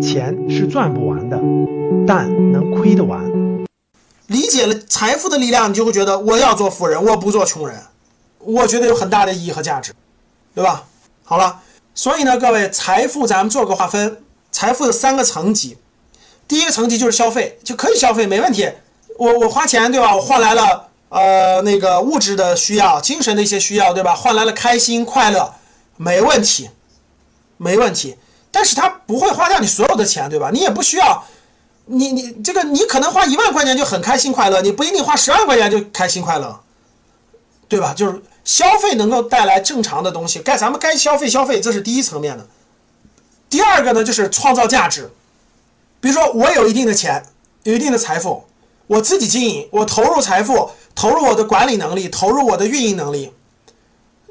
钱是赚不完的，但能亏得完。理解了财富的力量，你就会觉得我要做富人，我不做穷人。我觉得有很大的意义和价值，对吧？好了，所以呢，各位，财富咱们做个划分，财富有三个层级。第一个层级就是消费，就可以消费，没问题。我我花钱，对吧？我换来了呃那个物质的需要、精神的一些需要，对吧？换来了开心快乐，没问题，没问题。但是它不会花掉你所有的钱，对吧？你也不需要，你你这个你可能花一万块钱就很开心快乐，你不一定花十万块钱就开心快乐，对吧？就是消费能够带来正常的东西，该咱们该消费消费，这是第一层面的。第二个呢，就是创造价值。比如说，我有一定的钱，有一定的财富，我自己经营，我投入财富，投入我的管理能力，投入我的运营能力，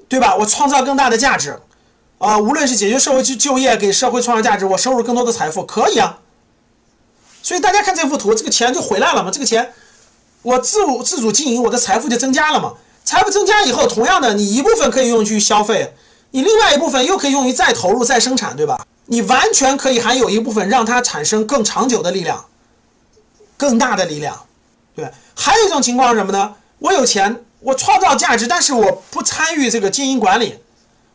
对吧？我创造更大的价值，啊，无论是解决社会去就业，给社会创造价值，我收入更多的财富，可以啊。所以大家看这幅图，这个钱就回来了嘛？这个钱，我自主自主经营，我的财富就增加了嘛？财富增加以后，同样的，你一部分可以用于消费，你另外一部分又可以用于再投入、再生产，对吧？你完全可以还有一部分让它产生更长久的力量，更大的力量，对。还有一种情况是什么呢？我有钱，我创造价值，但是我不参与这个经营管理，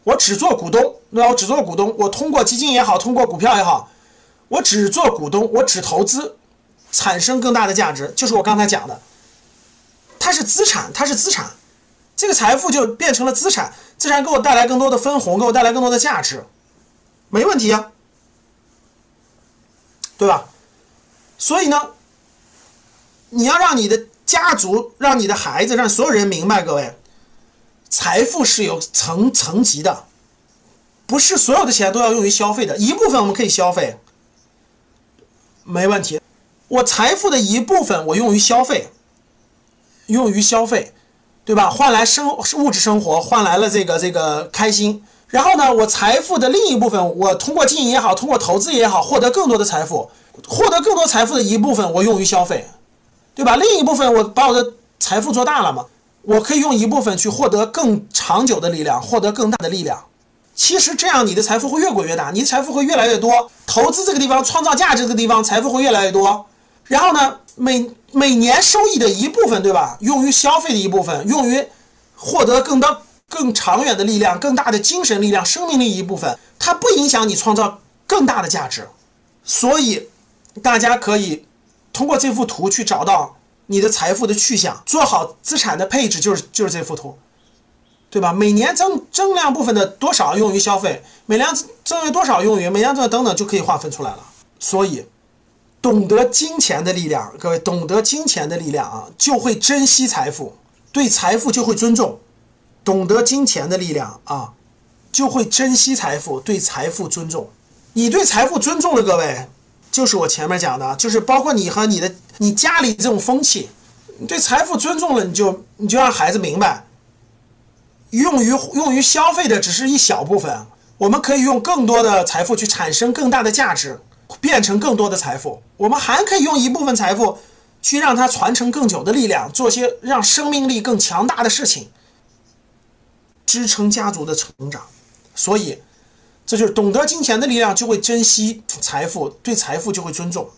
我只做股东，对吧？我只做股东，我通过基金也好，通过股票也好，我只做股东，我只投资，产生更大的价值，就是我刚才讲的，它是资产，它是资产，这个财富就变成了资产，资产给我带来更多的分红，给我带来更多的价值。没问题啊，对吧？所以呢，你要让你的家族、让你的孩子、让所有人明白，各位，财富是有层层级的，不是所有的钱都要用于消费的，一部分我们可以消费，没问题。我财富的一部分我用于消费，用于消费，对吧？换来生物质生活，换来了这个这个开心。然后呢，我财富的另一部分，我通过经营也好，通过投资也好，获得更多的财富，获得更多财富的一部分，我用于消费，对吧？另一部分，我把我的财富做大了嘛，我可以用一部分去获得更长久的力量，获得更大的力量。其实这样，你的财富会越滚越大，你的财富会越来越多。投资这个地方，创造价值这个地方，财富会越来越多。然后呢，每每年收益的一部分，对吧？用于消费的一部分，用于获得更多。更长远的力量，更大的精神力量，生命力一部分，它不影响你创造更大的价值。所以，大家可以通过这幅图去找到你的财富的去向，做好资产的配置，就是就是这幅图，对吧？每年增增量部分的多少用于消费，每年增余多少用于每年增等等，就可以划分出来了。所以，懂得金钱的力量，各位懂得金钱的力量啊，就会珍惜财富，对财富就会尊重。懂得金钱的力量啊，就会珍惜财富，对财富尊重。你对财富尊重了，各位，就是我前面讲的，就是包括你和你的你家里这种风气。你对财富尊重了，你就你就让孩子明白，用于用于消费的只是一小部分，我们可以用更多的财富去产生更大的价值，变成更多的财富。我们还可以用一部分财富去让它传承更久的力量，做些让生命力更强大的事情。支撑家族的成长，所以这就是懂得金钱的力量，就会珍惜财富，对财富就会尊重。